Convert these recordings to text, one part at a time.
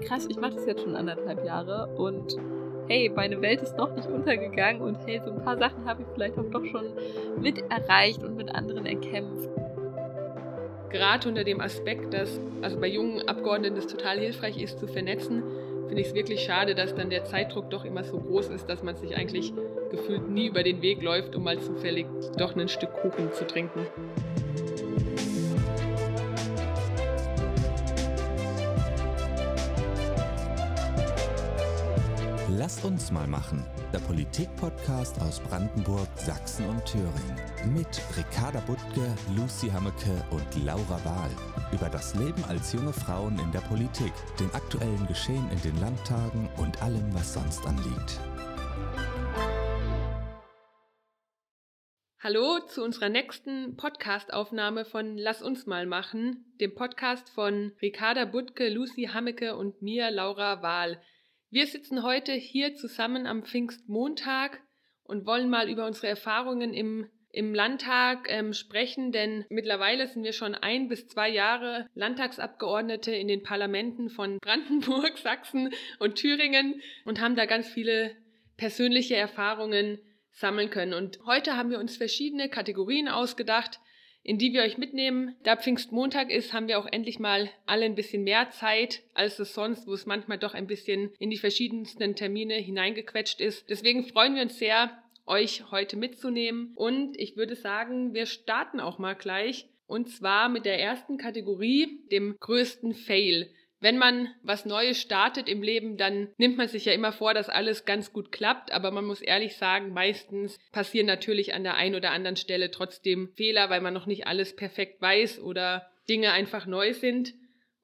krass, ich mache das jetzt schon anderthalb Jahre und hey, meine Welt ist noch nicht untergegangen und hey, so ein paar Sachen habe ich vielleicht auch doch schon mit erreicht und mit anderen erkämpft. Gerade unter dem Aspekt, dass also bei jungen Abgeordneten es total hilfreich ist, zu vernetzen, finde ich es wirklich schade, dass dann der Zeitdruck doch immer so groß ist, dass man sich eigentlich gefühlt nie über den Weg läuft, um mal zufällig doch ein Stück Kuchen zu trinken. Lasst uns mal machen. Der Politik-Podcast aus Brandenburg, Sachsen und Thüringen. Mit Ricarda Buttke, Lucy Hammeke und Laura Wahl. Über das Leben als junge Frauen in der Politik, den aktuellen Geschehen in den Landtagen und allem, was sonst anliegt. Hallo zu unserer nächsten Podcast-Aufnahme von Lass uns mal machen, dem Podcast von Ricarda Buttke, Lucy Hammeke und mir, Laura Wahl. Wir sitzen heute hier zusammen am Pfingstmontag und wollen mal über unsere Erfahrungen im, im Landtag ähm, sprechen, denn mittlerweile sind wir schon ein bis zwei Jahre Landtagsabgeordnete in den Parlamenten von Brandenburg, Sachsen und Thüringen und haben da ganz viele persönliche Erfahrungen sammeln können. Und heute haben wir uns verschiedene Kategorien ausgedacht, in die wir euch mitnehmen. Da Pfingstmontag ist, haben wir auch endlich mal alle ein bisschen mehr Zeit, als es sonst, wo es manchmal doch ein bisschen in die verschiedensten Termine hineingequetscht ist. Deswegen freuen wir uns sehr, euch heute mitzunehmen. Und ich würde sagen, wir starten auch mal gleich. Und zwar mit der ersten Kategorie, dem größten Fail. Wenn man was Neues startet im Leben, dann nimmt man sich ja immer vor, dass alles ganz gut klappt, aber man muss ehrlich sagen, meistens passieren natürlich an der einen oder anderen Stelle trotzdem Fehler, weil man noch nicht alles perfekt weiß oder Dinge einfach neu sind.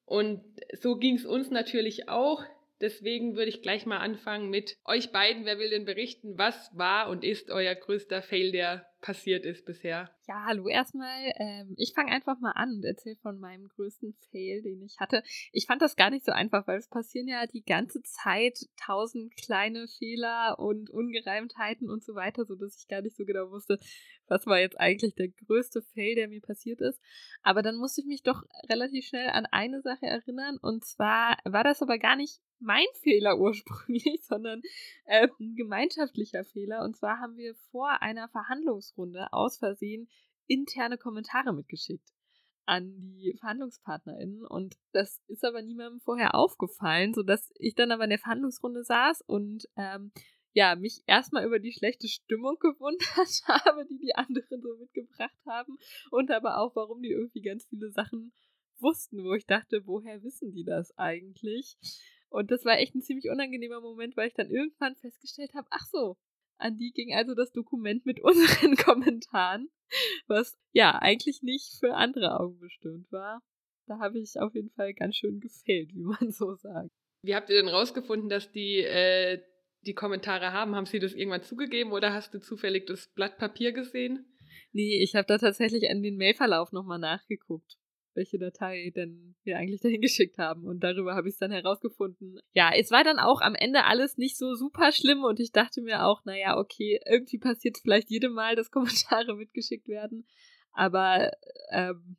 Und so ging es uns natürlich auch. Deswegen würde ich gleich mal anfangen mit euch beiden. Wer will denn berichten, was war und ist euer größter Fail, der passiert ist bisher? Ja, hallo erstmal. Ähm, ich fange einfach mal an und erzähle von meinem größten Fail, den ich hatte. Ich fand das gar nicht so einfach, weil es passieren ja die ganze Zeit tausend kleine Fehler und Ungereimtheiten und so weiter, sodass ich gar nicht so genau wusste, was war jetzt eigentlich der größte Fail, der mir passiert ist. Aber dann musste ich mich doch relativ schnell an eine Sache erinnern und zwar war das aber gar nicht mein Fehler ursprünglich, sondern äh, ein gemeinschaftlicher Fehler. Und zwar haben wir vor einer Verhandlungsrunde aus Versehen interne Kommentare mitgeschickt an die VerhandlungspartnerInnen und das ist aber niemandem vorher aufgefallen, sodass ich dann aber in der Verhandlungsrunde saß und ähm, ja, mich erstmal über die schlechte Stimmung gewundert habe, die die anderen so mitgebracht haben und aber auch, warum die irgendwie ganz viele Sachen wussten, wo ich dachte, woher wissen die das eigentlich? Und das war echt ein ziemlich unangenehmer Moment, weil ich dann irgendwann festgestellt habe, ach so, an die ging also das Dokument mit unseren Kommentaren, was ja eigentlich nicht für andere Augen bestimmt war. Da habe ich auf jeden Fall ganz schön gefehlt, wie man so sagt. Wie habt ihr denn rausgefunden, dass die äh, die Kommentare haben? Haben sie das irgendwann zugegeben oder hast du zufällig das Blatt Papier gesehen? Nee, ich habe da tatsächlich an den Mailverlauf nochmal nachgeguckt welche Datei denn wir eigentlich dahin geschickt haben. Und darüber habe ich es dann herausgefunden. Ja, es war dann auch am Ende alles nicht so super schlimm und ich dachte mir auch, naja, okay, irgendwie passiert es vielleicht jedem Mal, dass Kommentare mitgeschickt werden. Aber ähm,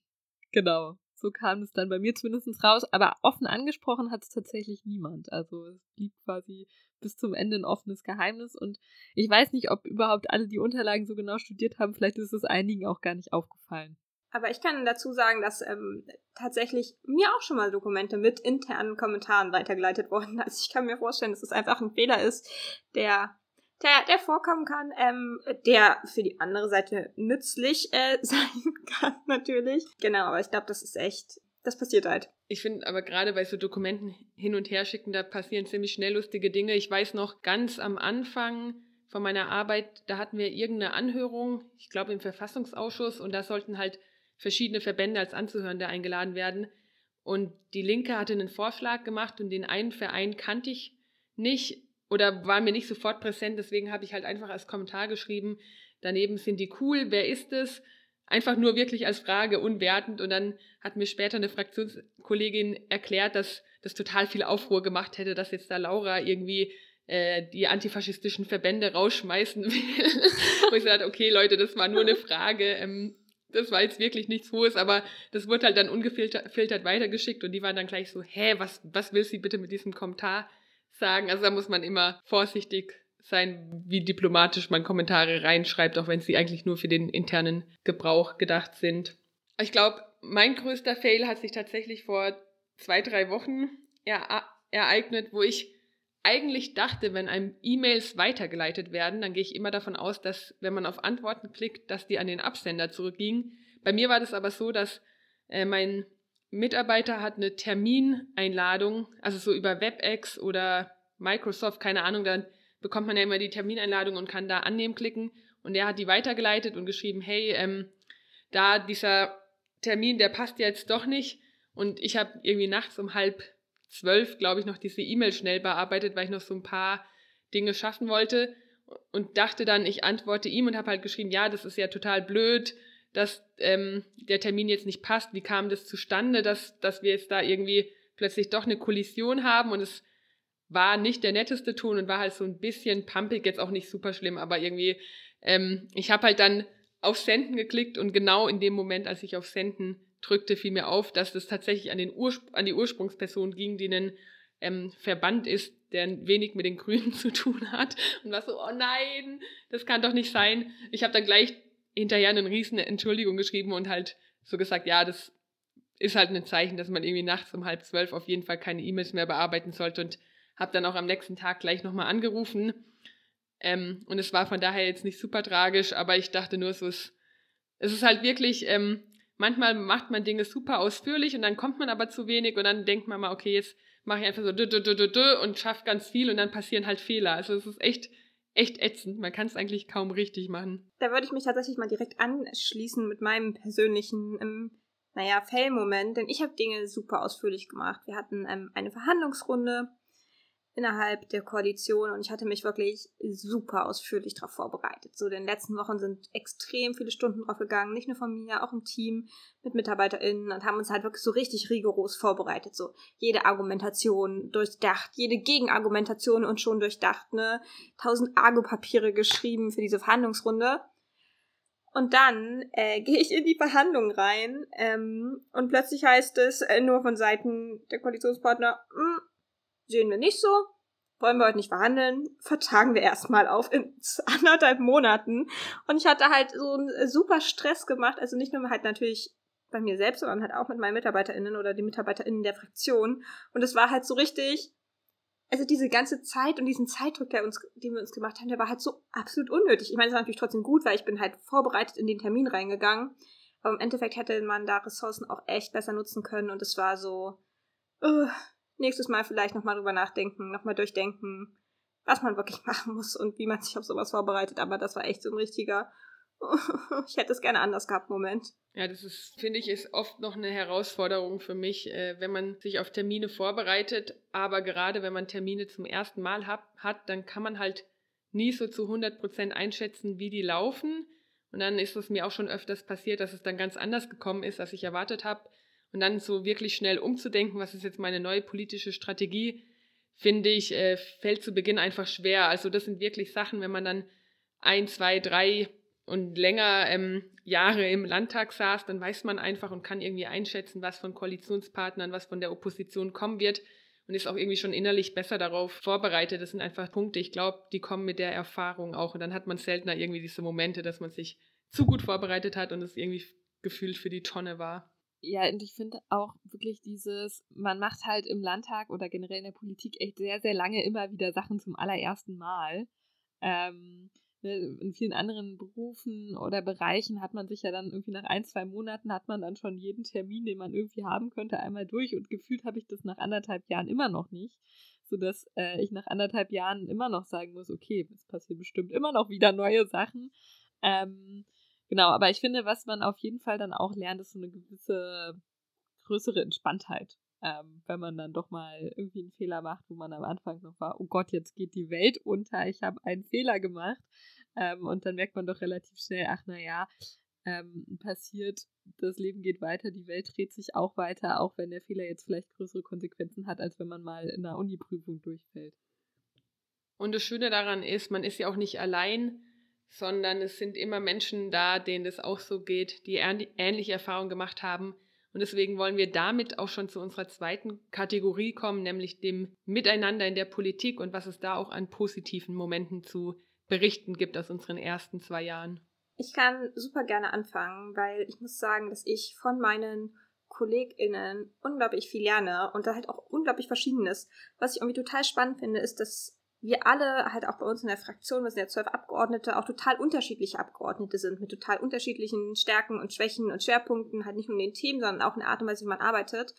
genau, so kam es dann bei mir zumindest raus. Aber offen angesprochen hat es tatsächlich niemand. Also es blieb quasi bis zum Ende ein offenes Geheimnis. Und ich weiß nicht, ob überhaupt alle die Unterlagen so genau studiert haben. Vielleicht ist es einigen auch gar nicht aufgefallen. Aber ich kann dazu sagen, dass ähm, tatsächlich mir auch schon mal Dokumente mit internen Kommentaren weitergeleitet wurden. Also ich kann mir vorstellen, dass es einfach ein Fehler ist, der der, der vorkommen kann, ähm, der für die andere Seite nützlich äh, sein kann, natürlich. Genau, aber ich glaube, das ist echt, das passiert halt. Ich finde aber gerade bei so Dokumenten hin und her schicken, da passieren ziemlich schnell lustige Dinge. Ich weiß noch ganz am Anfang von meiner Arbeit, da hatten wir irgendeine Anhörung, ich glaube im Verfassungsausschuss, und da sollten halt verschiedene Verbände als Anzuhörende eingeladen werden. Und die Linke hatte einen Vorschlag gemacht und den einen Verein kannte ich nicht oder war mir nicht sofort präsent. Deswegen habe ich halt einfach als Kommentar geschrieben, daneben sind die cool, wer ist es? Einfach nur wirklich als Frage, unwertend. Und dann hat mir später eine Fraktionskollegin erklärt, dass das total viel Aufruhr gemacht hätte, dass jetzt da Laura irgendwie äh, die antifaschistischen Verbände rausschmeißen will. Wo ich gesagt okay, Leute, das war nur eine Frage. Ähm, das war jetzt wirklich nichts Hohes, aber das wurde halt dann ungefiltert weitergeschickt und die waren dann gleich so, hä, was, was will sie bitte mit diesem Kommentar sagen? Also da muss man immer vorsichtig sein, wie diplomatisch man Kommentare reinschreibt, auch wenn sie eigentlich nur für den internen Gebrauch gedacht sind. Ich glaube, mein größter Fail hat sich tatsächlich vor zwei, drei Wochen ereignet, wo ich eigentlich dachte, wenn einem E-Mails weitergeleitet werden, dann gehe ich immer davon aus, dass wenn man auf Antworten klickt, dass die an den Absender zurückgingen. Bei mir war das aber so, dass äh, mein Mitarbeiter hat eine Termineinladung, also so über WebEx oder Microsoft, keine Ahnung, dann bekommt man ja immer die Termineinladung und kann da annehmen klicken. Und er hat die weitergeleitet und geschrieben, hey, ähm, da dieser Termin, der passt jetzt doch nicht. Und ich habe irgendwie nachts um halb zwölf, glaube ich, noch diese E-Mail schnell bearbeitet, weil ich noch so ein paar Dinge schaffen wollte und dachte dann, ich antworte ihm und habe halt geschrieben, ja, das ist ja total blöd, dass ähm, der Termin jetzt nicht passt. Wie kam das zustande, dass, dass wir jetzt da irgendwie plötzlich doch eine Kollision haben und es war nicht der netteste Ton und war halt so ein bisschen pumpig, jetzt auch nicht super schlimm, aber irgendwie, ähm, ich habe halt dann auf Senden geklickt und genau in dem Moment, als ich auf Senden drückte, fiel mir auf, dass das tatsächlich an, den Urspr an die Ursprungsperson ging, die ein ähm, Verband ist, der wenig mit den Grünen zu tun hat. Und war so, oh nein, das kann doch nicht sein. Ich habe dann gleich hinterher eine riesen Entschuldigung geschrieben und halt so gesagt, ja, das ist halt ein Zeichen, dass man irgendwie nachts um halb zwölf auf jeden Fall keine E-Mails mehr bearbeiten sollte und habe dann auch am nächsten Tag gleich nochmal angerufen. Ähm, und es war von daher jetzt nicht super tragisch, aber ich dachte nur, so es, es ist halt wirklich, ähm, manchmal macht man Dinge super ausführlich und dann kommt man aber zu wenig und dann denkt man mal, okay, jetzt mache ich einfach so und schaffe ganz viel und dann passieren halt Fehler. Also es ist echt, echt ätzend. Man kann es eigentlich kaum richtig machen. Da würde ich mich tatsächlich mal direkt anschließen mit meinem persönlichen, ähm, naja, Fail-Moment, denn ich habe Dinge super ausführlich gemacht. Wir hatten ähm, eine Verhandlungsrunde innerhalb der Koalition und ich hatte mich wirklich super ausführlich darauf vorbereitet. So, in den letzten Wochen sind extrem viele Stunden drauf gegangen, nicht nur von mir, auch im Team mit MitarbeiterInnen und haben uns halt wirklich so richtig rigoros vorbereitet. So, jede Argumentation durchdacht, jede Gegenargumentation und schon durchdacht, ne? Tausend Argo-Papiere geschrieben für diese Verhandlungsrunde. Und dann äh, gehe ich in die Verhandlungen rein ähm, und plötzlich heißt es äh, nur von Seiten der Koalitionspartner, mh, hm, Sehen wir nicht so. Wollen wir heute nicht verhandeln? Vertagen wir erstmal auf in anderthalb Monaten. Und ich hatte halt so einen super Stress gemacht. Also nicht nur halt natürlich bei mir selbst, sondern halt auch mit meinen MitarbeiterInnen oder den MitarbeiterInnen der Fraktion. Und es war halt so richtig, also diese ganze Zeit und diesen Zeitdruck, der uns, den wir uns gemacht haben, der war halt so absolut unnötig. Ich meine, es war natürlich trotzdem gut, weil ich bin halt vorbereitet in den Termin reingegangen. Aber im Endeffekt hätte man da Ressourcen auch echt besser nutzen können und es war so, uh, nächstes Mal vielleicht nochmal drüber nachdenken, nochmal durchdenken, was man wirklich machen muss und wie man sich auf sowas vorbereitet. Aber das war echt so ein richtiger, ich hätte es gerne anders gehabt, Moment. Ja, das ist, finde ich, ist oft noch eine Herausforderung für mich, äh, wenn man sich auf Termine vorbereitet. Aber gerade wenn man Termine zum ersten Mal hab, hat, dann kann man halt nie so zu 100 Prozent einschätzen, wie die laufen. Und dann ist es mir auch schon öfters passiert, dass es dann ganz anders gekommen ist, als ich erwartet habe. Und dann so wirklich schnell umzudenken, was ist jetzt meine neue politische Strategie, finde ich, äh, fällt zu Beginn einfach schwer. Also das sind wirklich Sachen, wenn man dann ein, zwei, drei und länger ähm, Jahre im Landtag saß, dann weiß man einfach und kann irgendwie einschätzen, was von Koalitionspartnern, was von der Opposition kommen wird und ist auch irgendwie schon innerlich besser darauf vorbereitet. Das sind einfach Punkte, ich glaube, die kommen mit der Erfahrung auch. Und dann hat man seltener irgendwie diese Momente, dass man sich zu gut vorbereitet hat und es irgendwie gefühlt für die Tonne war. Ja, und ich finde auch wirklich dieses, man macht halt im Landtag oder generell in der Politik echt sehr, sehr lange immer wieder Sachen zum allerersten Mal. Ähm, ne, in vielen anderen Berufen oder Bereichen hat man sich ja dann irgendwie nach ein, zwei Monaten hat man dann schon jeden Termin, den man irgendwie haben könnte, einmal durch und gefühlt habe ich das nach anderthalb Jahren immer noch nicht, sodass äh, ich nach anderthalb Jahren immer noch sagen muss, okay, es passieren bestimmt immer noch wieder neue Sachen. Ähm, Genau, aber ich finde, was man auf jeden Fall dann auch lernt, ist so eine gewisse größere Entspanntheit. Ähm, wenn man dann doch mal irgendwie einen Fehler macht, wo man am Anfang noch war, oh Gott, jetzt geht die Welt unter, ich habe einen Fehler gemacht. Ähm, und dann merkt man doch relativ schnell, ach naja, ähm, passiert, das Leben geht weiter, die Welt dreht sich auch weiter, auch wenn der Fehler jetzt vielleicht größere Konsequenzen hat, als wenn man mal in einer Uni-Prüfung durchfällt. Und das Schöne daran ist, man ist ja auch nicht allein sondern es sind immer Menschen da, denen das auch so geht, die ähnliche Erfahrungen gemacht haben. Und deswegen wollen wir damit auch schon zu unserer zweiten Kategorie kommen, nämlich dem Miteinander in der Politik und was es da auch an positiven Momenten zu berichten gibt aus unseren ersten zwei Jahren. Ich kann super gerne anfangen, weil ich muss sagen, dass ich von meinen KollegInnen unglaublich viel lerne und da halt auch unglaublich Verschiedenes. Was ich irgendwie total spannend finde, ist, dass wir alle halt auch bei uns in der Fraktion, wir sind ja zwölf Abgeordnete, auch total unterschiedliche Abgeordnete sind, mit total unterschiedlichen Stärken und Schwächen und Schwerpunkten, halt nicht nur in den Themen, sondern auch in der Art und Weise, wie man arbeitet.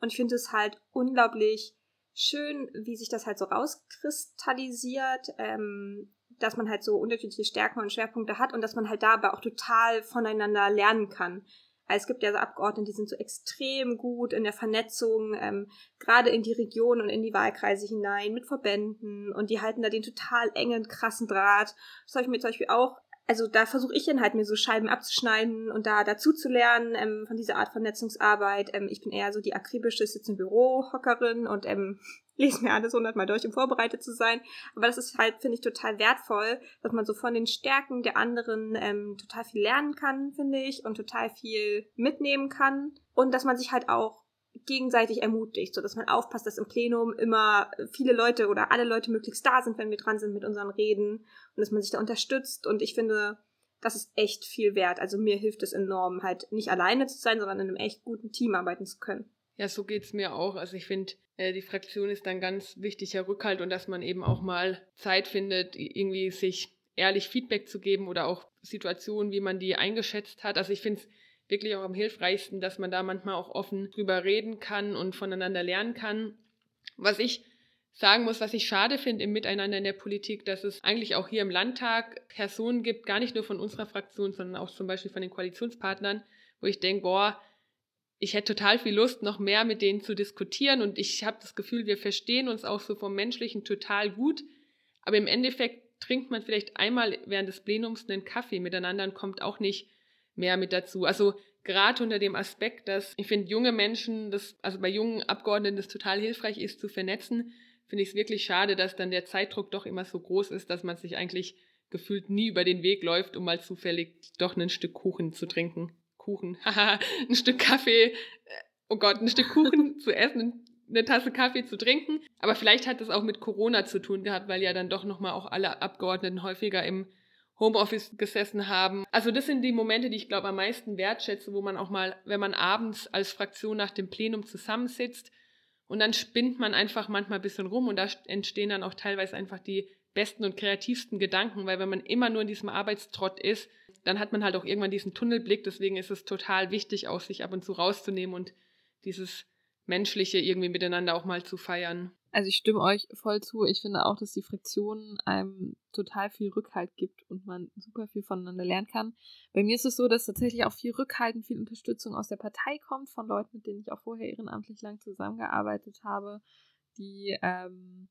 Und ich finde es halt unglaublich schön, wie sich das halt so rauskristallisiert, ähm, dass man halt so unterschiedliche Stärken und Schwerpunkte hat und dass man halt dabei auch total voneinander lernen kann. Es gibt ja so Abgeordnete, die sind so extrem gut in der Vernetzung, ähm, gerade in die Region und in die Wahlkreise hinein mit Verbänden und die halten da den total engen, krassen Draht. Das habe ich mir zum Beispiel auch, also da versuche ich dann halt mir so Scheiben abzuschneiden und da dazu zu lernen ähm, von dieser Art Vernetzungsarbeit. Ähm, ich bin eher so die akribische sitzende Bürohockerin und ähm, lese mir alles hundertmal durch, um vorbereitet zu sein. Aber das ist halt, finde ich, total wertvoll, dass man so von den Stärken der anderen ähm, total viel lernen kann, finde ich, und total viel mitnehmen kann. Und dass man sich halt auch gegenseitig ermutigt, so dass man aufpasst, dass im Plenum immer viele Leute oder alle Leute möglichst da sind, wenn wir dran sind mit unseren Reden und dass man sich da unterstützt. Und ich finde, das ist echt viel wert. Also mir hilft es enorm, halt nicht alleine zu sein, sondern in einem echt guten Team arbeiten zu können. Ja, so geht's mir auch. Also ich finde, die Fraktion ist ein ganz wichtiger Rückhalt und dass man eben auch mal Zeit findet, irgendwie sich ehrlich Feedback zu geben oder auch Situationen, wie man die eingeschätzt hat. Also ich finde es wirklich auch am hilfreichsten, dass man da manchmal auch offen drüber reden kann und voneinander lernen kann. Was ich sagen muss, was ich schade finde im Miteinander in der Politik, dass es eigentlich auch hier im Landtag Personen gibt, gar nicht nur von unserer Fraktion, sondern auch zum Beispiel von den Koalitionspartnern, wo ich denke, boah, ich hätte total viel Lust, noch mehr mit denen zu diskutieren und ich habe das Gefühl, wir verstehen uns auch so vom Menschlichen total gut, aber im Endeffekt trinkt man vielleicht einmal während des Plenums einen Kaffee miteinander und kommt auch nicht mehr mit dazu. Also gerade unter dem Aspekt, dass ich finde, junge Menschen, das, also bei jungen Abgeordneten das total hilfreich ist zu vernetzen, finde ich es wirklich schade, dass dann der Zeitdruck doch immer so groß ist, dass man sich eigentlich gefühlt nie über den Weg läuft, um mal zufällig doch ein Stück Kuchen zu trinken. Kuchen, haha, ein Stück Kaffee, äh, oh Gott, ein Stück Kuchen zu essen, eine Tasse Kaffee zu trinken. Aber vielleicht hat das auch mit Corona zu tun gehabt, weil ja dann doch nochmal auch alle Abgeordneten häufiger im Homeoffice gesessen haben. Also das sind die Momente, die ich glaube am meisten wertschätze, wo man auch mal, wenn man abends als Fraktion nach dem Plenum zusammensitzt und dann spinnt man einfach manchmal ein bisschen rum und da entstehen dann auch teilweise einfach die besten und kreativsten Gedanken, weil wenn man immer nur in diesem Arbeitstrott ist, dann hat man halt auch irgendwann diesen Tunnelblick. Deswegen ist es total wichtig, auch sich ab und zu rauszunehmen und dieses Menschliche irgendwie miteinander auch mal zu feiern. Also ich stimme euch voll zu. Ich finde auch, dass die Friktion einem total viel Rückhalt gibt und man super viel voneinander lernen kann. Bei mir ist es so, dass tatsächlich auch viel Rückhalt und viel Unterstützung aus der Partei kommt, von Leuten, mit denen ich auch vorher ehrenamtlich lang zusammengearbeitet habe, die ähm,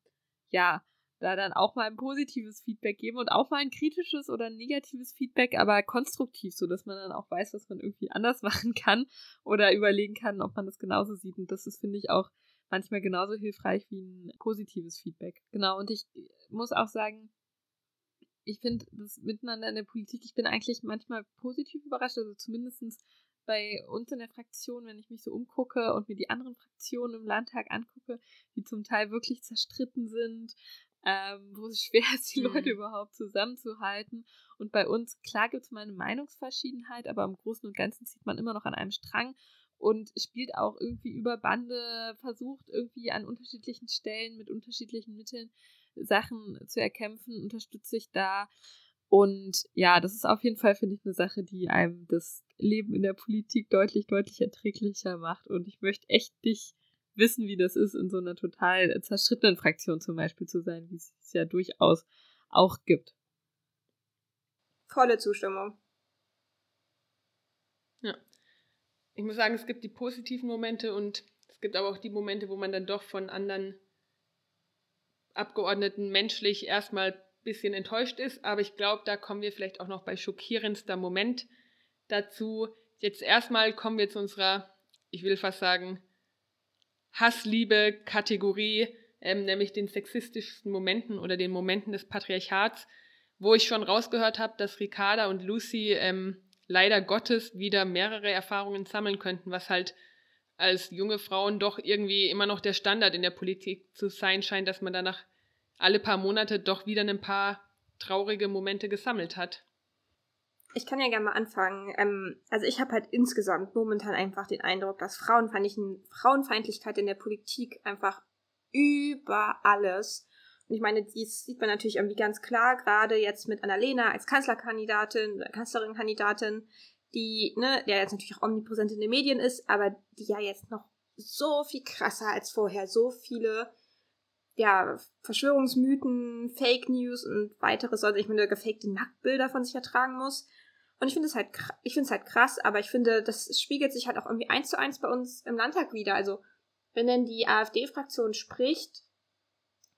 ja da dann auch mal ein positives Feedback geben und auch mal ein kritisches oder ein negatives Feedback, aber konstruktiv, so dass man dann auch weiß, was man irgendwie anders machen kann oder überlegen kann, ob man das genauso sieht. Und das ist, finde ich, auch manchmal genauso hilfreich wie ein positives Feedback. Genau, und ich muss auch sagen, ich finde das Miteinander in der Politik, ich bin eigentlich manchmal positiv überrascht, also zumindestens bei uns in der Fraktion, wenn ich mich so umgucke und mir die anderen Fraktionen im Landtag angucke, die zum Teil wirklich zerstritten sind, ähm, wo es schwer ist, die mhm. Leute überhaupt zusammenzuhalten. Und bei uns, klar gibt es mal eine Meinungsverschiedenheit, aber im Großen und Ganzen zieht man immer noch an einem Strang und spielt auch irgendwie über Bande, versucht irgendwie an unterschiedlichen Stellen mit unterschiedlichen Mitteln Sachen zu erkämpfen, unterstützt sich da. Und ja, das ist auf jeden Fall, finde ich, eine Sache, die einem das Leben in der Politik deutlich, deutlich erträglicher macht. Und ich möchte echt dich wissen, wie das ist, in so einer total zerschrittenen Fraktion zum Beispiel zu sein, wie es ja durchaus auch gibt. Volle Zustimmung. Ja. Ich muss sagen, es gibt die positiven Momente und es gibt aber auch die Momente, wo man dann doch von anderen Abgeordneten menschlich erstmal ein bisschen enttäuscht ist. Aber ich glaube, da kommen wir vielleicht auch noch bei schockierendster Moment dazu. Jetzt erstmal kommen wir zu unserer, ich will fast sagen, Hassliebe-Kategorie, ähm, nämlich den sexistischsten Momenten oder den Momenten des Patriarchats. wo ich schon rausgehört habe, dass Ricarda und Lucy ähm, leider Gottes wieder mehrere Erfahrungen sammeln könnten, was halt als junge Frauen doch irgendwie immer noch der Standard in der Politik zu sein scheint, dass man danach alle paar Monate doch wieder ein paar traurige Momente gesammelt hat. Ich kann ja gerne mal anfangen. Ähm, also ich habe halt insgesamt momentan einfach den Eindruck, dass Frauenfeindlichkeit in der Politik einfach über alles. Und ich meine, dies sieht man natürlich irgendwie ganz klar, gerade jetzt mit Annalena als Kanzlerkandidatin, Kanzlerin-Kandidatin, die, ne, der jetzt natürlich auch omnipräsent in den Medien ist, aber die ja jetzt noch so viel krasser als vorher, so viele, ja, Verschwörungsmythen, Fake News und weitere solche, ich meine, gefakte Nacktbilder von sich ertragen muss. Und ich finde es halt, ich finde es halt krass, aber ich finde, das spiegelt sich halt auch irgendwie eins zu eins bei uns im Landtag wieder. Also, wenn denn die AfD-Fraktion spricht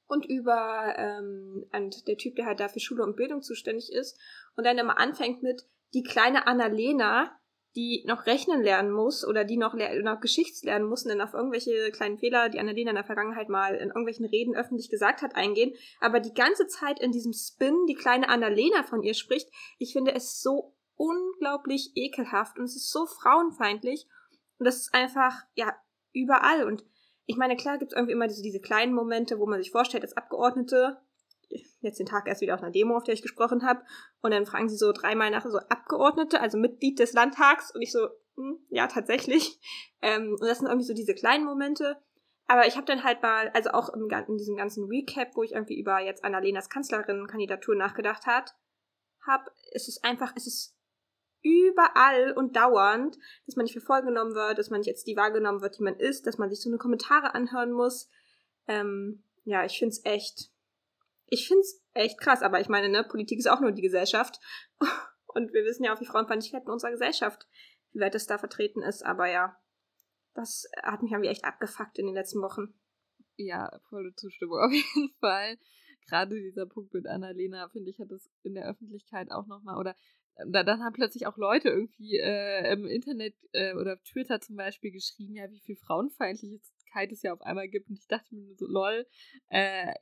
und über, ähm, und der Typ, der halt da für Schule und Bildung zuständig ist, und dann immer anfängt mit, die kleine Annalena, die noch rechnen lernen muss oder die noch, noch Geschichts lernen muss und dann auf irgendwelche kleinen Fehler, die Annalena in der Vergangenheit mal in irgendwelchen Reden öffentlich gesagt hat, eingehen, aber die ganze Zeit in diesem Spin die kleine Annalena von ihr spricht, ich finde es so unglaublich ekelhaft und es ist so frauenfeindlich und das ist einfach, ja, überall und ich meine, klar gibt es irgendwie immer diese, diese kleinen Momente, wo man sich vorstellt, als Abgeordnete, jetzt den Tag erst wieder auf einer Demo, auf der ich gesprochen habe. Und dann fragen sie so dreimal nach so Abgeordnete, also Mitglied des Landtags. Und ich so, hm, ja, tatsächlich. Ähm, und das sind irgendwie so diese kleinen Momente. Aber ich habe dann halt mal, also auch im, in diesem ganzen Recap, wo ich irgendwie über jetzt Annalenas Kanzlerin-Kandidatur nachgedacht hat, habe, es ist einfach, es ist überall und dauernd, dass man nicht für voll genommen wird, dass man nicht jetzt die wahrgenommen wird, die man ist, dass man sich so eine Kommentare anhören muss. Ähm, ja, ich find's echt ich find's echt krass, aber ich meine, ne, Politik ist auch nur die Gesellschaft. Und wir wissen ja auch, wie Frauenfeindlichkeit in unserer Gesellschaft, wie weit es da vertreten ist. Aber ja, das hat mich irgendwie echt abgefuckt in den letzten Wochen. Ja, volle Zustimmung auf jeden Fall. Gerade dieser Punkt mit Annalena, finde ich, hat das in der Öffentlichkeit auch nochmal, oder da, dann haben plötzlich auch Leute irgendwie äh, im Internet äh, oder Twitter zum Beispiel geschrieben, ja, wie viel Frauenfeindlichkeit es ja auf einmal gibt. Und ich dachte mir so, lol, äh,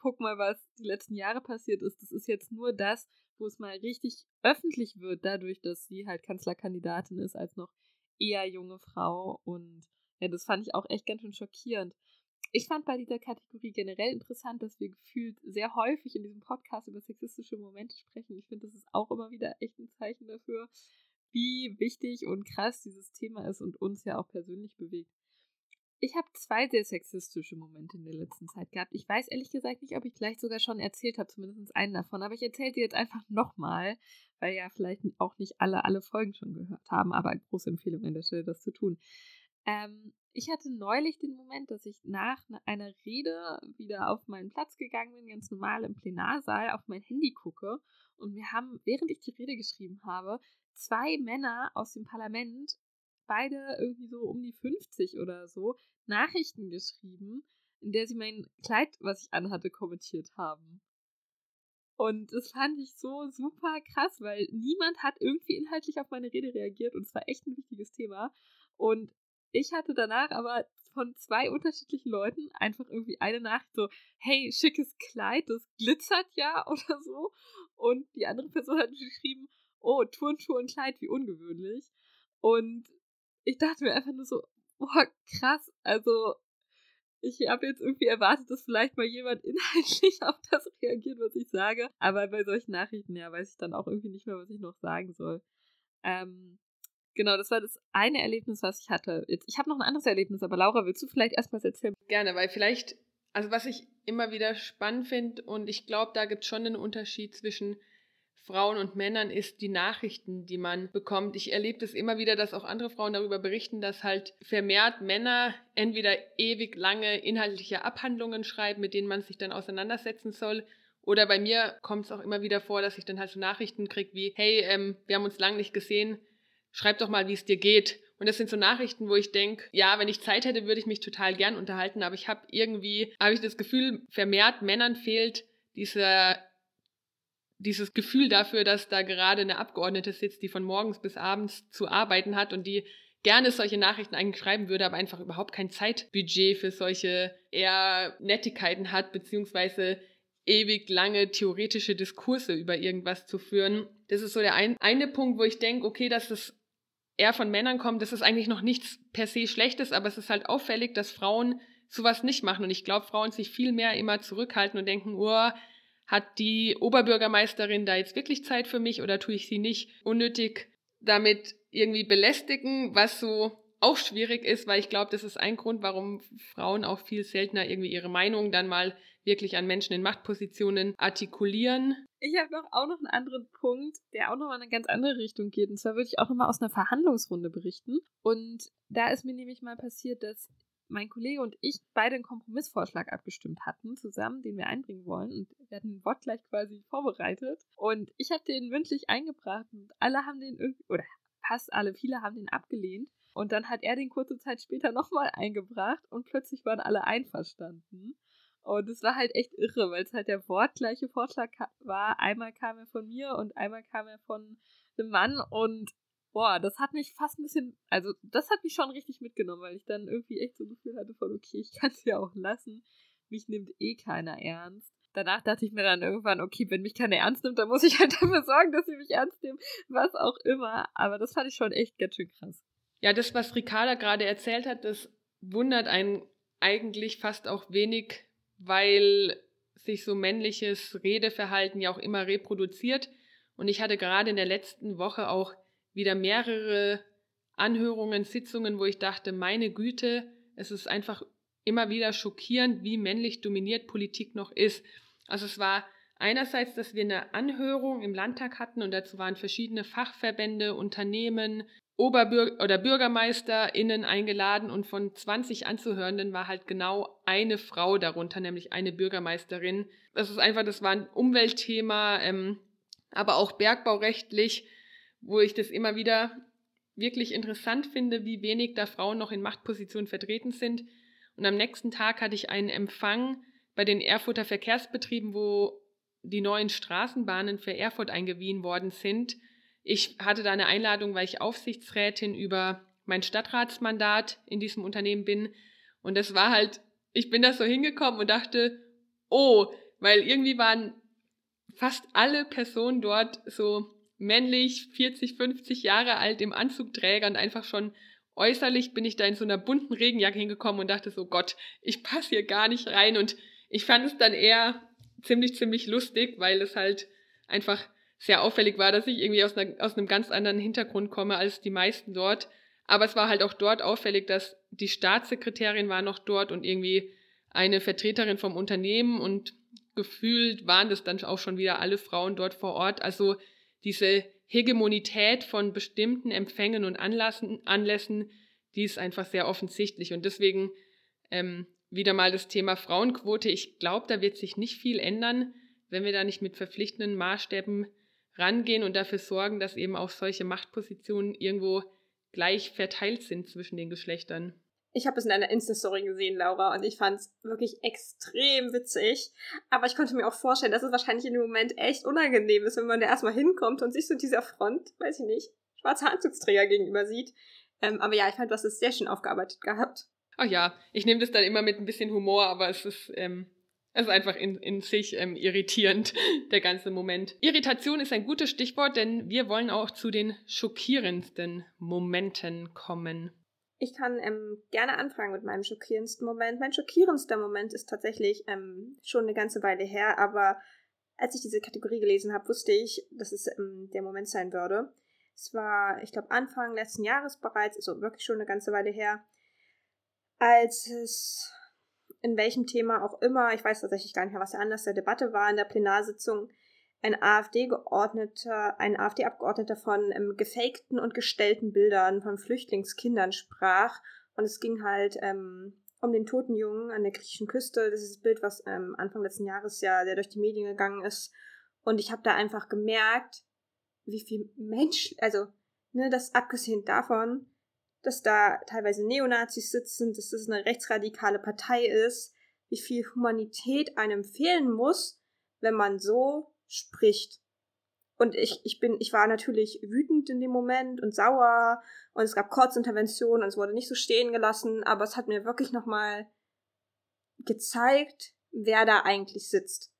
guck mal, was die letzten Jahre passiert ist. Das ist jetzt nur das, wo es mal richtig öffentlich wird, dadurch, dass sie halt Kanzlerkandidatin ist, als noch eher junge Frau. Und ja, das fand ich auch echt ganz schön schockierend. Ich fand bei dieser Kategorie generell interessant, dass wir gefühlt sehr häufig in diesem Podcast über sexistische Momente sprechen. Ich finde, das ist auch immer wieder echt ein Zeichen dafür, wie wichtig und krass dieses Thema ist und uns ja auch persönlich bewegt. Ich habe zwei sehr sexistische Momente in der letzten Zeit gehabt. Ich weiß ehrlich gesagt nicht, ob ich gleich sogar schon erzählt habe, zumindest einen davon, aber ich erzähle sie jetzt einfach nochmal, weil ja vielleicht auch nicht alle alle Folgen schon gehört haben, aber große Empfehlung an der Stelle, das zu tun. Ähm, ich hatte neulich den Moment, dass ich nach einer Rede wieder auf meinen Platz gegangen bin, ganz normal im Plenarsaal, auf mein Handy gucke und wir haben, während ich die Rede geschrieben habe, zwei Männer aus dem Parlament beide irgendwie so um die 50 oder so Nachrichten geschrieben, in der sie mein Kleid, was ich anhatte, kommentiert haben. Und das fand ich so super krass, weil niemand hat irgendwie inhaltlich auf meine Rede reagiert und es war echt ein wichtiges Thema. Und ich hatte danach aber von zwei unterschiedlichen Leuten einfach irgendwie eine Nachricht so, hey, schickes Kleid, das glitzert ja oder so. Und die andere Person hat geschrieben, oh, Turnschuhe und Kleid, wie ungewöhnlich. Und ich dachte mir einfach nur so, boah, krass, also ich habe jetzt irgendwie erwartet, dass vielleicht mal jemand inhaltlich auf das reagiert, was ich sage. Aber bei solchen Nachrichten, ja, weiß ich dann auch irgendwie nicht mehr, was ich noch sagen soll. Ähm, genau, das war das eine Erlebnis, was ich hatte. Jetzt, ich habe noch ein anderes Erlebnis, aber Laura, willst du vielleicht erstmal erzählen? Gerne, weil vielleicht, also was ich immer wieder spannend finde und ich glaube, da gibt es schon einen Unterschied zwischen Frauen und Männern ist die Nachrichten, die man bekommt. Ich erlebe das immer wieder, dass auch andere Frauen darüber berichten, dass halt vermehrt Männer entweder ewig lange inhaltliche Abhandlungen schreiben, mit denen man sich dann auseinandersetzen soll. Oder bei mir kommt es auch immer wieder vor, dass ich dann halt so Nachrichten kriege wie, hey, ähm, wir haben uns lange nicht gesehen, schreib doch mal, wie es dir geht. Und das sind so Nachrichten, wo ich denke, ja, wenn ich Zeit hätte, würde ich mich total gern unterhalten, aber ich habe irgendwie, habe ich das Gefühl, vermehrt Männern fehlt dieser dieses Gefühl dafür, dass da gerade eine Abgeordnete sitzt, die von morgens bis abends zu arbeiten hat und die gerne solche Nachrichten eigentlich schreiben würde, aber einfach überhaupt kein Zeitbudget für solche eher Nettigkeiten hat, beziehungsweise ewig lange theoretische Diskurse über irgendwas zu führen. Das ist so der ein, eine Punkt, wo ich denke, okay, dass es eher von Männern kommt, das ist eigentlich noch nichts per se Schlechtes, aber es ist halt auffällig, dass Frauen sowas nicht machen. Und ich glaube, Frauen sich viel mehr immer zurückhalten und denken, oh, hat die Oberbürgermeisterin da jetzt wirklich Zeit für mich oder tue ich sie nicht unnötig damit irgendwie belästigen, was so auch schwierig ist, weil ich glaube, das ist ein Grund, warum Frauen auch viel seltener irgendwie ihre Meinung dann mal wirklich an Menschen in Machtpositionen artikulieren. Ich habe noch auch noch einen anderen Punkt, der auch noch mal in eine ganz andere Richtung geht. Und zwar würde ich auch noch mal aus einer Verhandlungsrunde berichten. Und da ist mir nämlich mal passiert, dass mein Kollege und ich beide einen Kompromissvorschlag abgestimmt hatten, zusammen, den wir einbringen wollen. Und wir hatten den Wort gleich quasi vorbereitet. Und ich habe den mündlich eingebracht und alle haben den irgendwie, oder fast alle, viele haben den abgelehnt. Und dann hat er den kurze Zeit später nochmal eingebracht und plötzlich waren alle einverstanden. Und es war halt echt irre, weil es halt der wortgleiche Vorschlag war. Einmal kam er von mir und einmal kam er von einem Mann und boah, das hat mich fast ein bisschen, also das hat mich schon richtig mitgenommen, weil ich dann irgendwie echt so ein Gefühl hatte von, okay, ich kann es ja auch lassen. Mich nimmt eh keiner ernst. Danach dachte ich mir dann irgendwann, okay, wenn mich keiner ernst nimmt, dann muss ich halt dafür sorgen, dass sie mich ernst nehmen, was auch immer. Aber das fand ich schon echt ganz schön krass. Ja, das, was Ricarda gerade erzählt hat, das wundert einen eigentlich fast auch wenig, weil sich so männliches Redeverhalten ja auch immer reproduziert. Und ich hatte gerade in der letzten Woche auch wieder mehrere Anhörungen, Sitzungen, wo ich dachte, meine Güte, es ist einfach immer wieder schockierend, wie männlich dominiert Politik noch ist. Also es war einerseits, dass wir eine Anhörung im Landtag hatten und dazu waren verschiedene Fachverbände, Unternehmen, Oberbürger oder BürgermeisterInnen eingeladen und von 20 Anzuhörenden war halt genau eine Frau darunter, nämlich eine Bürgermeisterin. Das ist einfach, das war ein Umweltthema, ähm, aber auch bergbaurechtlich, wo ich das immer wieder wirklich interessant finde, wie wenig da Frauen noch in Machtpositionen vertreten sind. Und am nächsten Tag hatte ich einen Empfang bei den Erfurter Verkehrsbetrieben, wo die neuen Straßenbahnen für Erfurt eingewiesen worden sind. Ich hatte da eine Einladung, weil ich Aufsichtsrätin über mein Stadtratsmandat in diesem Unternehmen bin. Und das war halt, ich bin da so hingekommen und dachte, oh, weil irgendwie waren fast alle Personen dort so männlich, 40, 50 Jahre alt im Anzugträger und einfach schon äußerlich bin ich da in so einer bunten Regenjacke hingekommen und dachte so, Gott, ich passe hier gar nicht rein. Und ich fand es dann eher ziemlich, ziemlich lustig, weil es halt einfach sehr auffällig war, dass ich irgendwie aus, einer, aus einem ganz anderen Hintergrund komme als die meisten dort. Aber es war halt auch dort auffällig, dass die Staatssekretärin war noch dort und irgendwie eine Vertreterin vom Unternehmen und gefühlt waren das dann auch schon wieder alle Frauen dort vor Ort. Also diese Hegemonität von bestimmten Empfängen und Anlassen, Anlässen, die ist einfach sehr offensichtlich. Und deswegen ähm, wieder mal das Thema Frauenquote. Ich glaube, da wird sich nicht viel ändern, wenn wir da nicht mit verpflichtenden Maßstäben rangehen und dafür sorgen, dass eben auch solche Machtpositionen irgendwo gleich verteilt sind zwischen den Geschlechtern. Ich habe es in einer Insta-Story gesehen, Laura, und ich fand es wirklich extrem witzig. Aber ich konnte mir auch vorstellen, dass es wahrscheinlich in dem Moment echt unangenehm ist, wenn man da erstmal hinkommt und sich so dieser Front, weiß ich nicht, schwarzer Anzugsträger gegenüber sieht. Ähm, aber ja, ich fand, du hast es sehr schön aufgearbeitet gehabt. Ach ja, ich nehme das dann immer mit ein bisschen Humor, aber es ist ähm, es ist einfach in, in sich ähm, irritierend, der ganze Moment. Irritation ist ein gutes Stichwort, denn wir wollen auch zu den schockierendsten Momenten kommen. Ich kann ähm, gerne anfangen mit meinem schockierendsten Moment. Mein schockierendster Moment ist tatsächlich ähm, schon eine ganze Weile her, aber als ich diese Kategorie gelesen habe, wusste ich, dass es ähm, der Moment sein würde. Es war, ich glaube, Anfang letzten Jahres bereits, also wirklich schon eine ganze Weile her, als es in welchem Thema auch immer, ich weiß tatsächlich gar nicht mehr, was der Anlass der Debatte war in der Plenarsitzung, ein AfD-Geordneter, ein AfD-Abgeordneter von ähm, gefakten und gestellten Bildern von Flüchtlingskindern sprach. Und es ging halt ähm, um den toten Jungen an der griechischen Küste. Das ist das Bild, was ähm, Anfang letzten Jahres ja, der durch die Medien gegangen ist. Und ich habe da einfach gemerkt, wie viel Mensch, also, ne, das abgesehen davon, dass da teilweise Neonazis sitzen, dass das eine rechtsradikale Partei ist, wie viel Humanität einem fehlen muss, wenn man so spricht. Und ich, ich bin, ich war natürlich wütend in dem Moment und sauer und es gab Kurzinterventionen und es wurde nicht so stehen gelassen, aber es hat mir wirklich nochmal gezeigt, wer da eigentlich sitzt.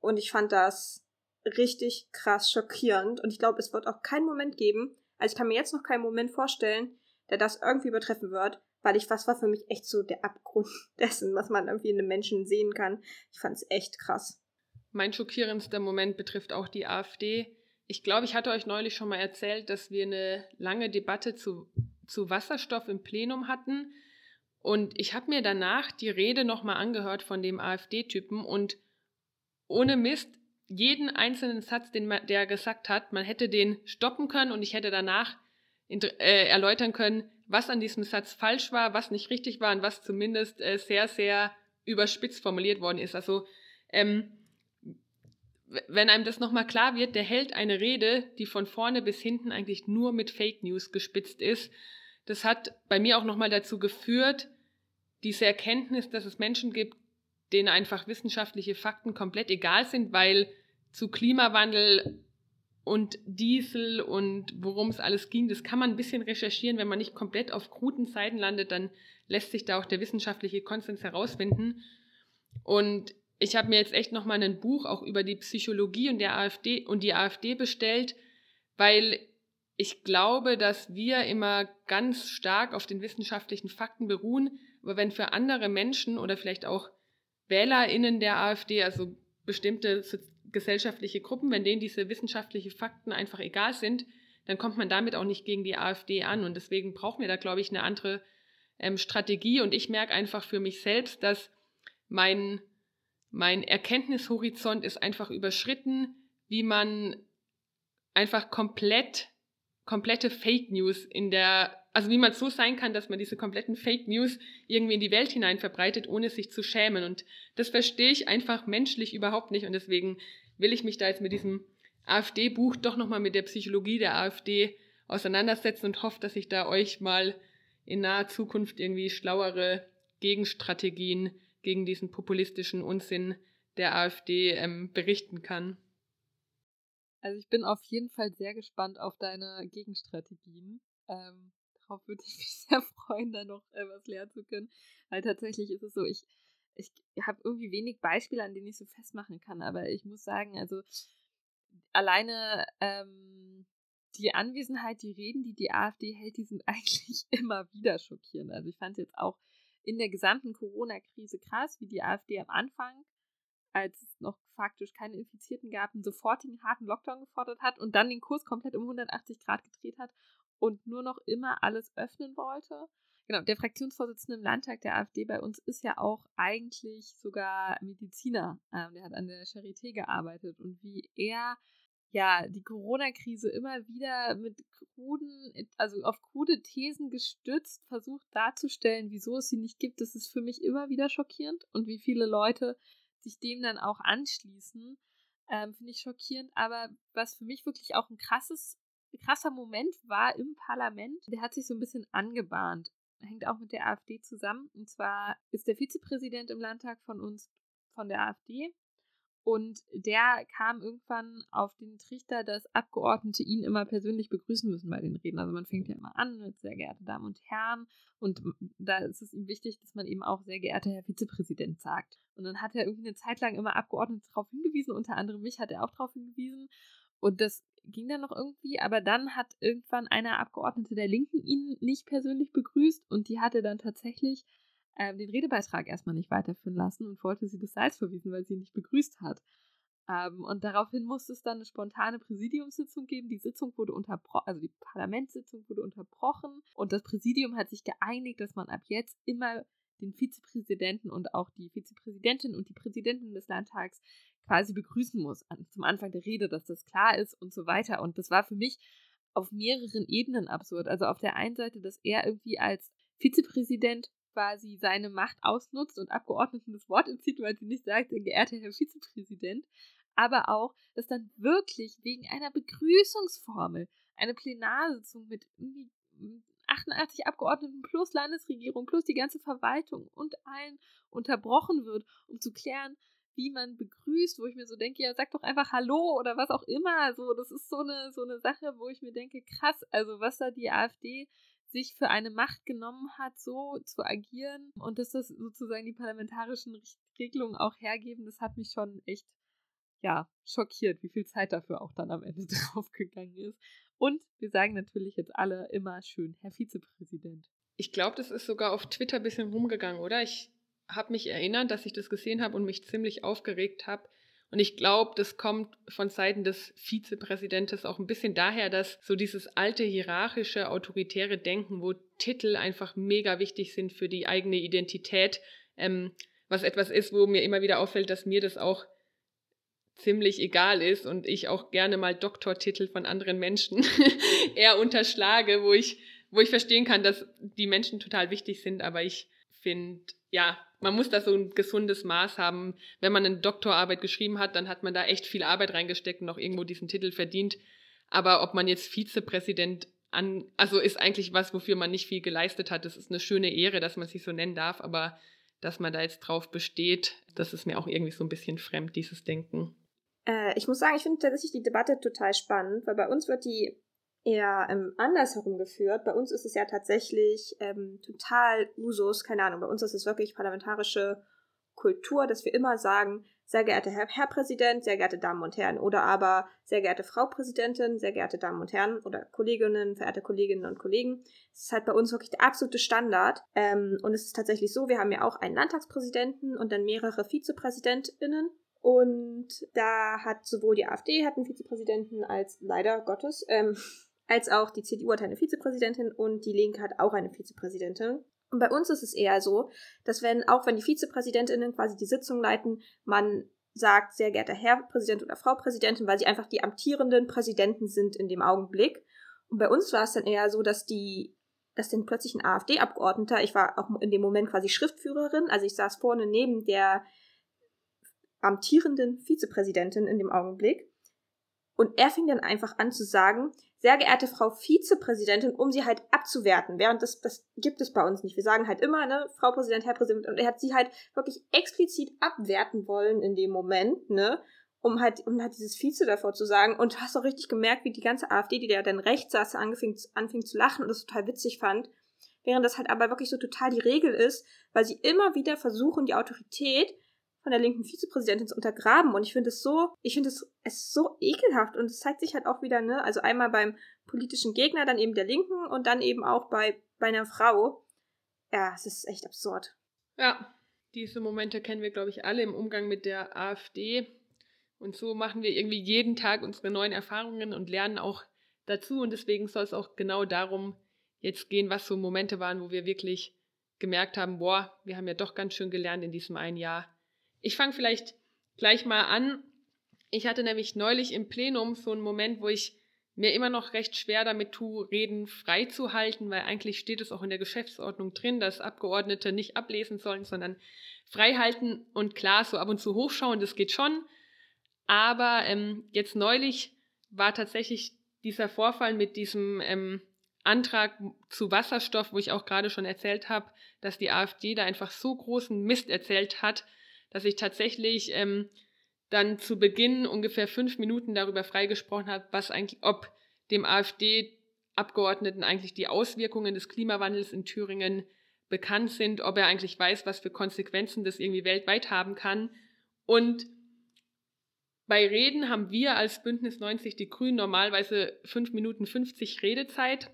Und ich fand das richtig krass schockierend. Und ich glaube, es wird auch keinen Moment geben, also ich kann mir jetzt noch keinen Moment vorstellen, der das irgendwie übertreffen wird, weil ich, was war für mich echt so der Abgrund dessen, was man irgendwie in einem Menschen sehen kann. Ich fand es echt krass. Mein schockierendster Moment betrifft auch die AfD. Ich glaube, ich hatte euch neulich schon mal erzählt, dass wir eine lange Debatte zu, zu Wasserstoff im Plenum hatten. Und ich habe mir danach die Rede nochmal angehört von dem AfD-Typen und ohne Mist, jeden einzelnen Satz, den man, der gesagt hat, man hätte den stoppen können und ich hätte danach äh, erläutern können, was an diesem Satz falsch war, was nicht richtig war und was zumindest äh, sehr, sehr überspitzt formuliert worden ist. Also ähm, wenn einem das nochmal klar wird, der hält eine Rede, die von vorne bis hinten eigentlich nur mit Fake News gespitzt ist. Das hat bei mir auch nochmal dazu geführt, diese Erkenntnis, dass es Menschen gibt, denen einfach wissenschaftliche Fakten komplett egal sind, weil zu Klimawandel und Diesel und worum es alles ging, das kann man ein bisschen recherchieren. Wenn man nicht komplett auf kruden Seiten landet, dann lässt sich da auch der wissenschaftliche Konsens herausfinden. Und ich habe mir jetzt echt nochmal ein Buch auch über die Psychologie und der AfD und die AfD bestellt, weil ich glaube, dass wir immer ganz stark auf den wissenschaftlichen Fakten beruhen. Aber wenn für andere Menschen oder vielleicht auch WählerInnen der AfD, also bestimmte gesellschaftliche Gruppen, wenn denen diese wissenschaftlichen Fakten einfach egal sind, dann kommt man damit auch nicht gegen die AfD an. Und deswegen brauchen wir da, glaube ich, eine andere ähm, Strategie. Und ich merke einfach für mich selbst, dass mein, mein Erkenntnishorizont ist einfach überschritten, wie man einfach komplett, komplette Fake News in der also wie man so sein kann, dass man diese kompletten Fake News irgendwie in die Welt hinein verbreitet, ohne sich zu schämen. Und das verstehe ich einfach menschlich überhaupt nicht. Und deswegen will ich mich da jetzt mit diesem AfD-Buch doch nochmal mit der Psychologie der AfD auseinandersetzen und hoffe, dass ich da euch mal in naher Zukunft irgendwie schlauere Gegenstrategien gegen diesen populistischen Unsinn der AfD ähm, berichten kann. Also ich bin auf jeden Fall sehr gespannt auf deine Gegenstrategien. Ähm, darauf würde ich mich sehr freuen, da noch äh, was lernen zu können. Weil tatsächlich ist es so, ich, ich habe irgendwie wenig Beispiele, an denen ich so festmachen kann, aber ich muss sagen, also alleine ähm, die Anwesenheit, die Reden, die die AfD hält, die sind eigentlich immer wieder schockierend. Also ich fand es jetzt auch in der gesamten Corona-Krise krass, wie die AfD am Anfang, als es noch faktisch keine Infizierten gab, einen sofortigen harten Lockdown gefordert hat und dann den Kurs komplett um 180 Grad gedreht hat und nur noch immer alles öffnen wollte. Genau, der Fraktionsvorsitzende im Landtag der AfD bei uns ist ja auch eigentlich sogar Mediziner. Ähm, der hat an der Charité gearbeitet und wie er ja die Corona-Krise immer wieder mit kruden, also auf krude Thesen gestützt versucht darzustellen, wieso es sie nicht gibt, das ist für mich immer wieder schockierend und wie viele Leute sich dem dann auch anschließen, ähm, finde ich schockierend. Aber was für mich wirklich auch ein krasses krasser Moment war im Parlament. Der hat sich so ein bisschen angebahnt. Hängt auch mit der AfD zusammen. Und zwar ist der Vizepräsident im Landtag von uns von der AfD. Und der kam irgendwann auf den Trichter, dass Abgeordnete ihn immer persönlich begrüßen müssen bei den Reden. Also man fängt ja immer an mit sehr geehrte Damen und Herren. Und da ist es ihm wichtig, dass man eben auch sehr geehrter Herr Vizepräsident sagt. Und dann hat er irgendwie eine Zeit lang immer Abgeordnete darauf hingewiesen, unter anderem mich hat er auch darauf hingewiesen. Und das ging dann noch irgendwie, aber dann hat irgendwann eine Abgeordnete der Linken ihn nicht persönlich begrüßt und die hatte dann tatsächlich äh, den Redebeitrag erstmal nicht weiterführen lassen und wollte sie des Seils verwiesen, weil sie ihn nicht begrüßt hat. Ähm, und daraufhin musste es dann eine spontane Präsidiumssitzung geben. Die Sitzung wurde unterbrochen, also die Parlamentssitzung wurde unterbrochen und das Präsidium hat sich geeinigt, dass man ab jetzt immer den Vizepräsidenten und auch die Vizepräsidentin und die Präsidentin des Landtags quasi begrüßen muss an, zum Anfang der Rede, dass das klar ist und so weiter. Und das war für mich auf mehreren Ebenen absurd. Also auf der einen Seite, dass er irgendwie als Vizepräsident quasi seine Macht ausnutzt und Abgeordneten das Wort entzieht, weil sie nicht sagt, geehrter Herr Vizepräsident, aber auch, dass dann wirklich wegen einer Begrüßungsformel eine Plenarsitzung mit irgendwie 88 Abgeordneten plus Landesregierung plus die ganze Verwaltung und allen unterbrochen wird, um zu klären, wie man begrüßt, wo ich mir so denke, ja, sag doch einfach Hallo oder was auch immer. So, das ist so eine, so eine Sache, wo ich mir denke, krass, also was da die AfD sich für eine Macht genommen hat, so zu agieren und dass das sozusagen die parlamentarischen Regelungen auch hergeben, das hat mich schon echt ja, schockiert, wie viel Zeit dafür auch dann am Ende draufgegangen ist. Und wir sagen natürlich jetzt alle immer schön, Herr Vizepräsident. Ich glaube, das ist sogar auf Twitter ein bisschen rumgegangen, oder? Ich habe mich erinnert, dass ich das gesehen habe und mich ziemlich aufgeregt habe. Und ich glaube, das kommt von Seiten des Vizepräsidentes auch ein bisschen daher, dass so dieses alte hierarchische, autoritäre Denken, wo Titel einfach mega wichtig sind für die eigene Identität, ähm, was etwas ist, wo mir immer wieder auffällt, dass mir das auch ziemlich egal ist und ich auch gerne mal Doktortitel von anderen Menschen eher unterschlage, wo ich, wo ich verstehen kann, dass die Menschen total wichtig sind, aber ich finde, ja, man muss da so ein gesundes Maß haben. Wenn man eine Doktorarbeit geschrieben hat, dann hat man da echt viel Arbeit reingesteckt und auch irgendwo diesen Titel verdient. Aber ob man jetzt Vizepräsident an, also ist eigentlich was, wofür man nicht viel geleistet hat. Das ist eine schöne Ehre, dass man sich so nennen darf, aber dass man da jetzt drauf besteht, das ist mir auch irgendwie so ein bisschen fremd, dieses Denken. Äh, ich muss sagen, ich finde tatsächlich die Debatte total spannend, weil bei uns wird die eher ähm, andersherum geführt. Bei uns ist es ja tatsächlich ähm, total Usus, keine Ahnung, bei uns ist es wirklich parlamentarische Kultur, dass wir immer sagen, sehr geehrter Herr, Herr Präsident, sehr geehrte Damen und Herren, oder aber sehr geehrte Frau Präsidentin, sehr geehrte Damen und Herren, oder Kolleginnen, verehrte Kolleginnen und Kollegen. Das ist halt bei uns wirklich der absolute Standard. Ähm, und es ist tatsächlich so, wir haben ja auch einen Landtagspräsidenten und dann mehrere VizepräsidentInnen. Und da hat sowohl die AfD hat einen Vizepräsidenten als leider Gottes ähm, als auch die CDU hat eine Vizepräsidentin und die Linke hat auch eine Vizepräsidentin. Und bei uns ist es eher so, dass wenn, auch wenn die Vizepräsidentinnen quasi die Sitzung leiten, man sagt, sehr geehrter Herr Präsident oder Frau Präsidentin, weil sie einfach die amtierenden Präsidenten sind in dem Augenblick. Und bei uns war es dann eher so, dass die, dass dann plötzlich ein AfD-Abgeordneter, ich war auch in dem Moment quasi Schriftführerin, also ich saß vorne neben der amtierenden Vizepräsidentin in dem Augenblick. Und er fing dann einfach an zu sagen, sehr geehrte Frau Vizepräsidentin, um sie halt abzuwerten. Während das, das gibt es bei uns nicht. Wir sagen halt immer, ne, Frau Präsident, Herr Präsident, und er hat sie halt wirklich explizit abwerten wollen in dem Moment, ne, um halt, um halt dieses Vize davor zu sagen. Und du hast auch richtig gemerkt, wie die ganze AfD, die da dann rechts saß, anfing, anfing zu lachen und das total witzig fand. Während das halt aber wirklich so total die Regel ist, weil sie immer wieder versuchen, die Autorität von der linken Vizepräsidentin zu untergraben. Und ich finde es so, ich finde es, es so ekelhaft. Und es zeigt sich halt auch wieder, ne, also einmal beim politischen Gegner, dann eben der Linken und dann eben auch bei, bei einer Frau. Ja, es ist echt absurd. Ja, diese Momente kennen wir, glaube ich, alle im Umgang mit der AfD. Und so machen wir irgendwie jeden Tag unsere neuen Erfahrungen und lernen auch dazu. Und deswegen soll es auch genau darum jetzt gehen, was so Momente waren, wo wir wirklich gemerkt haben, boah, wir haben ja doch ganz schön gelernt in diesem einen Jahr. Ich fange vielleicht gleich mal an. Ich hatte nämlich neulich im Plenum so einen Moment, wo ich mir immer noch recht schwer damit tue, Reden freizuhalten, weil eigentlich steht es auch in der Geschäftsordnung drin, dass Abgeordnete nicht ablesen sollen, sondern frei halten und klar so ab und zu hochschauen, das geht schon. Aber ähm, jetzt neulich war tatsächlich dieser Vorfall mit diesem ähm, Antrag zu Wasserstoff, wo ich auch gerade schon erzählt habe, dass die AfD da einfach so großen Mist erzählt hat, dass ich tatsächlich ähm, dann zu Beginn ungefähr fünf Minuten darüber freigesprochen habe, was eigentlich, ob dem AfD-Abgeordneten eigentlich die Auswirkungen des Klimawandels in Thüringen bekannt sind, ob er eigentlich weiß, was für Konsequenzen das irgendwie weltweit haben kann. Und bei Reden haben wir als Bündnis 90 Die Grünen normalerweise fünf Minuten 50 Redezeit.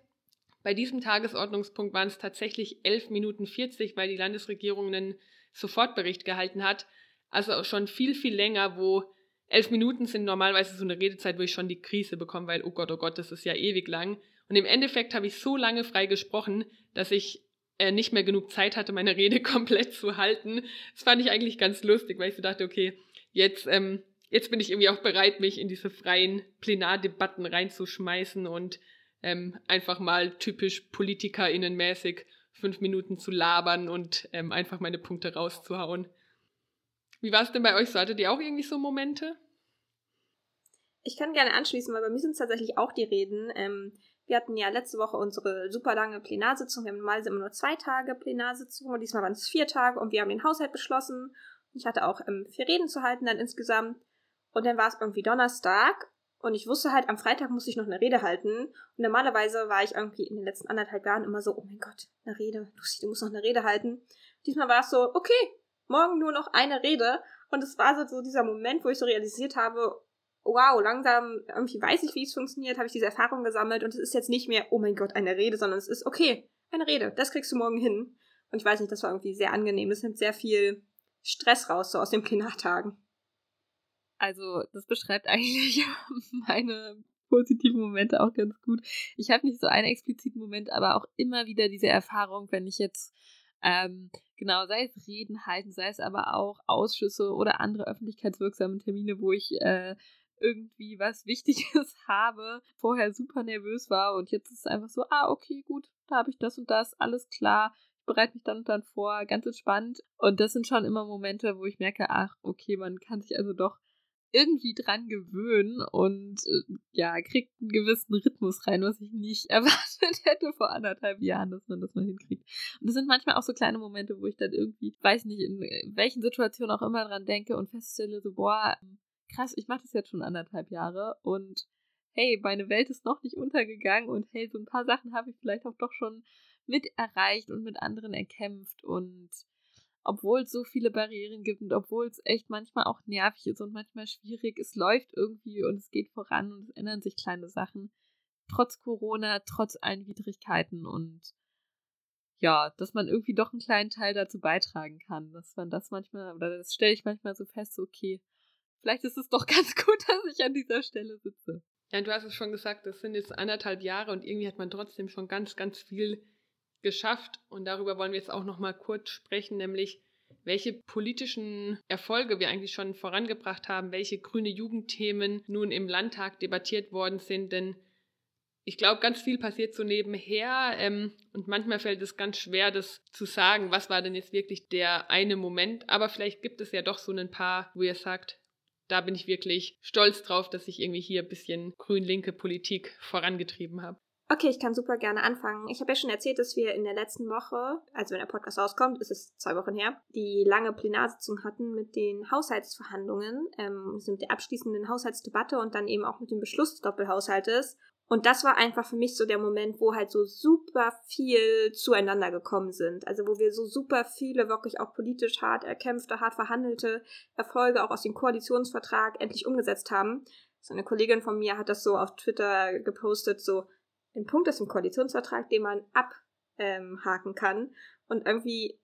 Bei diesem Tagesordnungspunkt waren es tatsächlich elf Minuten 40, weil die Landesregierung einen Sofortbericht gehalten hat. Also schon viel, viel länger, wo elf Minuten sind normalerweise so eine Redezeit, wo ich schon die Krise bekomme, weil, oh Gott, oh Gott, das ist ja ewig lang. Und im Endeffekt habe ich so lange frei gesprochen, dass ich äh, nicht mehr genug Zeit hatte, meine Rede komplett zu halten. Das fand ich eigentlich ganz lustig, weil ich so dachte, okay, jetzt, ähm, jetzt bin ich irgendwie auch bereit, mich in diese freien Plenardebatten reinzuschmeißen und ähm, einfach mal typisch PolitikerInnenmäßig fünf Minuten zu labern und ähm, einfach meine Punkte rauszuhauen. Wie war es denn bei euch so? Hattet ihr auch irgendwie so Momente? Ich kann gerne anschließen, weil bei mir sind es tatsächlich auch die Reden. Ähm, wir hatten ja letzte Woche unsere super lange Plenarsitzung. Wir haben normalerweise immer nur zwei Tage Plenarsitzung und diesmal waren es vier Tage und wir haben den Haushalt beschlossen. Ich hatte auch ähm, vier Reden zu halten dann insgesamt. Und dann war es irgendwie Donnerstag und ich wusste halt, am Freitag musste ich noch eine Rede halten. Und normalerweise war ich irgendwie in den letzten anderthalb Jahren immer so, oh mein Gott, eine Rede, Lucy, du musst noch eine Rede halten. Diesmal war es so, okay, morgen nur noch eine Rede. Und es war so, dieser Moment, wo ich so realisiert habe, wow, langsam irgendwie weiß ich, wie es funktioniert, habe ich diese Erfahrung gesammelt und es ist jetzt nicht mehr, oh mein Gott, eine Rede, sondern es ist, okay, eine Rede, das kriegst du morgen hin. Und ich weiß nicht, das war irgendwie sehr angenehm. Es nimmt sehr viel Stress raus, so aus den Plenartagen. Also, das beschreibt eigentlich meine positiven Momente auch ganz gut. Ich habe nicht so einen expliziten Moment, aber auch immer wieder diese Erfahrung, wenn ich jetzt ähm, genau, sei es Reden halten, sei es aber auch Ausschüsse oder andere öffentlichkeitswirksame Termine, wo ich äh, irgendwie was Wichtiges habe, vorher super nervös war und jetzt ist es einfach so, ah, okay, gut, da habe ich das und das, alles klar, ich bereite mich dann und dann vor, ganz entspannt. Und das sind schon immer Momente, wo ich merke, ach, okay, man kann sich also doch irgendwie dran gewöhnen und äh, ja, kriegt einen gewissen Rhythmus rein, was ich nicht erwartet hätte vor anderthalb Jahren, dass man das mal hinkriegt. Und es sind manchmal auch so kleine Momente, wo ich dann irgendwie, weiß nicht, in welchen Situationen auch immer dran denke und feststelle, so, boah, krass, ich mache das jetzt schon anderthalb Jahre und hey, meine Welt ist noch nicht untergegangen und hey, so ein paar Sachen habe ich vielleicht auch doch schon mit erreicht und mit anderen erkämpft und obwohl es so viele Barrieren gibt und obwohl es echt manchmal auch nervig ist und manchmal schwierig, es läuft irgendwie und es geht voran und es ändern sich kleine Sachen. Trotz Corona, trotz allen Widrigkeiten und ja, dass man irgendwie doch einen kleinen Teil dazu beitragen kann, dass man das manchmal, oder das stelle ich manchmal so fest, okay, vielleicht ist es doch ganz gut, dass ich an dieser Stelle sitze. Ja, du hast es schon gesagt, das sind jetzt anderthalb Jahre und irgendwie hat man trotzdem schon ganz, ganz viel geschafft. Und darüber wollen wir jetzt auch noch mal kurz sprechen, nämlich welche politischen Erfolge wir eigentlich schon vorangebracht haben, welche grüne Jugendthemen nun im Landtag debattiert worden sind. Denn ich glaube, ganz viel passiert so nebenher ähm, und manchmal fällt es ganz schwer, das zu sagen, was war denn jetzt wirklich der eine Moment. Aber vielleicht gibt es ja doch so ein paar, wo ihr sagt, da bin ich wirklich stolz drauf, dass ich irgendwie hier ein bisschen grün-linke Politik vorangetrieben habe. Okay, ich kann super gerne anfangen. Ich habe ja schon erzählt, dass wir in der letzten Woche, also wenn der Podcast rauskommt, ist es zwei Wochen her, die lange Plenarsitzung hatten mit den Haushaltsverhandlungen, ähm, also mit der abschließenden Haushaltsdebatte und dann eben auch mit dem Beschluss des Doppelhaushaltes. Und das war einfach für mich so der Moment, wo halt so super viel zueinander gekommen sind. Also wo wir so super viele wirklich auch politisch hart erkämpfte, hart verhandelte Erfolge auch aus dem Koalitionsvertrag endlich umgesetzt haben. So eine Kollegin von mir hat das so auf Twitter gepostet, so ein Punkt ist im Koalitionsvertrag, den man abhaken ähm, kann. Und irgendwie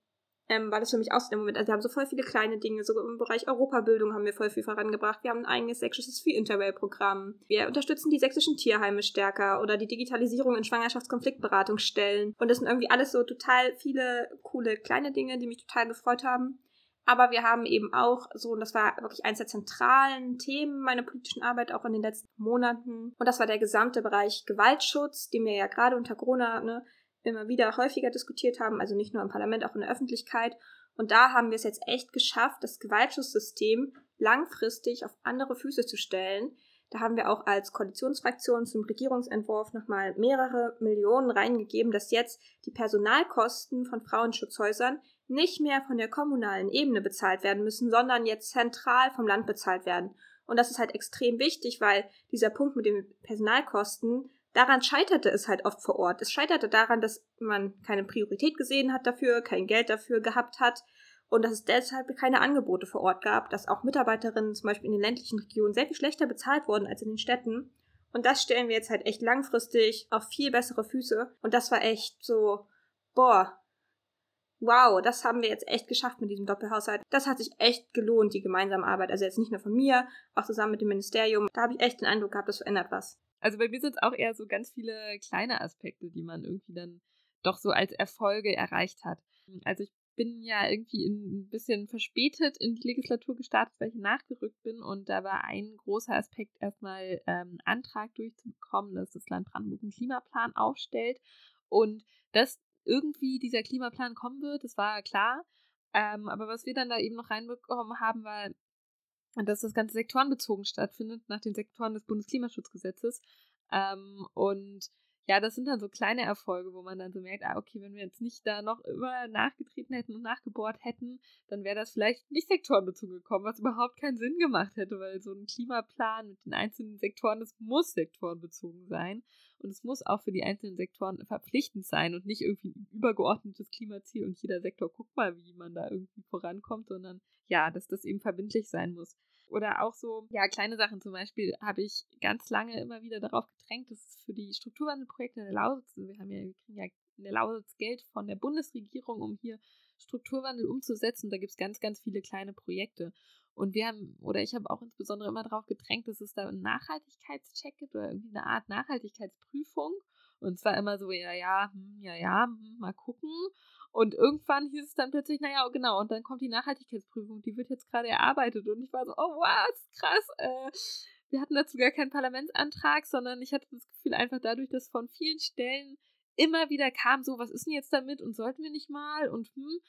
ähm, war das für mich auch so der Moment. Also wir haben so voll viele kleine Dinge, so im Bereich Europabildung haben wir voll viel vorangebracht. Wir haben ein eigenes sächsisches Free-Interrail-Programm. Wir unterstützen die sächsischen Tierheime stärker oder die Digitalisierung in Schwangerschaftskonfliktberatungsstellen. Und das sind irgendwie alles so total viele coole kleine Dinge, die mich total gefreut haben. Aber wir haben eben auch so, und das war wirklich eines der zentralen Themen meiner politischen Arbeit auch in den letzten Monaten. Und das war der gesamte Bereich Gewaltschutz, den wir ja gerade unter Corona ne, immer wieder häufiger diskutiert haben, also nicht nur im Parlament, auch in der Öffentlichkeit. Und da haben wir es jetzt echt geschafft, das Gewaltschutzsystem langfristig auf andere Füße zu stellen. Da haben wir auch als Koalitionsfraktion zum Regierungsentwurf nochmal mehrere Millionen reingegeben, dass jetzt die Personalkosten von Frauenschutzhäusern nicht mehr von der kommunalen Ebene bezahlt werden müssen, sondern jetzt zentral vom Land bezahlt werden. Und das ist halt extrem wichtig, weil dieser Punkt mit den Personalkosten daran scheiterte es halt oft vor Ort. Es scheiterte daran, dass man keine Priorität gesehen hat dafür, kein Geld dafür gehabt hat und dass es deshalb keine Angebote vor Ort gab, dass auch Mitarbeiterinnen zum Beispiel in den ländlichen Regionen sehr viel schlechter bezahlt wurden als in den Städten. Und das stellen wir jetzt halt echt langfristig auf viel bessere Füße. Und das war echt so, boah, wow, das haben wir jetzt echt geschafft mit diesem Doppelhaushalt. Das hat sich echt gelohnt, die gemeinsame Arbeit. Also jetzt nicht nur von mir, auch zusammen mit dem Ministerium. Da habe ich echt den Eindruck gehabt, das verändert was. Also bei mir sind es auch eher so ganz viele kleine Aspekte, die man irgendwie dann doch so als Erfolge erreicht hat. Also ich bin ja irgendwie ein bisschen verspätet in die Legislatur gestartet, weil ich nachgerückt bin und da war ein großer Aspekt erstmal ähm, Antrag durchzubekommen, dass das Land Brandenburg einen Klimaplan aufstellt und das irgendwie dieser Klimaplan kommen wird, das war klar. Ähm, aber was wir dann da eben noch reinbekommen haben, war dass das Ganze sektorenbezogen stattfindet, nach den Sektoren des Bundesklimaschutzgesetzes. Ähm, und ja, das sind dann so kleine Erfolge, wo man dann so merkt, ah, okay, wenn wir jetzt nicht da noch immer nachgetreten hätten und nachgebohrt hätten, dann wäre das vielleicht nicht sektorenbezogen gekommen, was überhaupt keinen Sinn gemacht hätte, weil so ein Klimaplan mit den einzelnen Sektoren, das muss sektorenbezogen sein. Und es muss auch für die einzelnen Sektoren verpflichtend sein und nicht irgendwie ein übergeordnetes Klimaziel und jeder Sektor guckt mal, wie man da irgendwie vorankommt, sondern ja, dass das eben verbindlich sein muss. Oder auch so, ja, kleine Sachen zum Beispiel habe ich ganz lange immer wieder darauf gedrängt, dass es für die Strukturwandelprojekte in der Lausitz, wir haben ja, wir kriegen ja in der Lausitz Geld von der Bundesregierung, um hier Strukturwandel umzusetzen. Da gibt es ganz, ganz viele kleine Projekte. Und wir haben, oder ich habe auch insbesondere immer darauf gedrängt, dass es da einen Nachhaltigkeitscheck gibt oder irgendwie eine Art Nachhaltigkeitsprüfung. Und zwar immer so, ja, ja, hm, ja, ja, hm, mal gucken. Und irgendwann hieß es dann plötzlich, naja, genau, und dann kommt die Nachhaltigkeitsprüfung, die wird jetzt gerade erarbeitet. Und ich war so, oh, was, krass. Äh, wir hatten dazu gar keinen Parlamentsantrag, sondern ich hatte das Gefühl, einfach dadurch, dass von vielen Stellen immer wieder kam, so, was ist denn jetzt damit und sollten wir nicht mal und hm.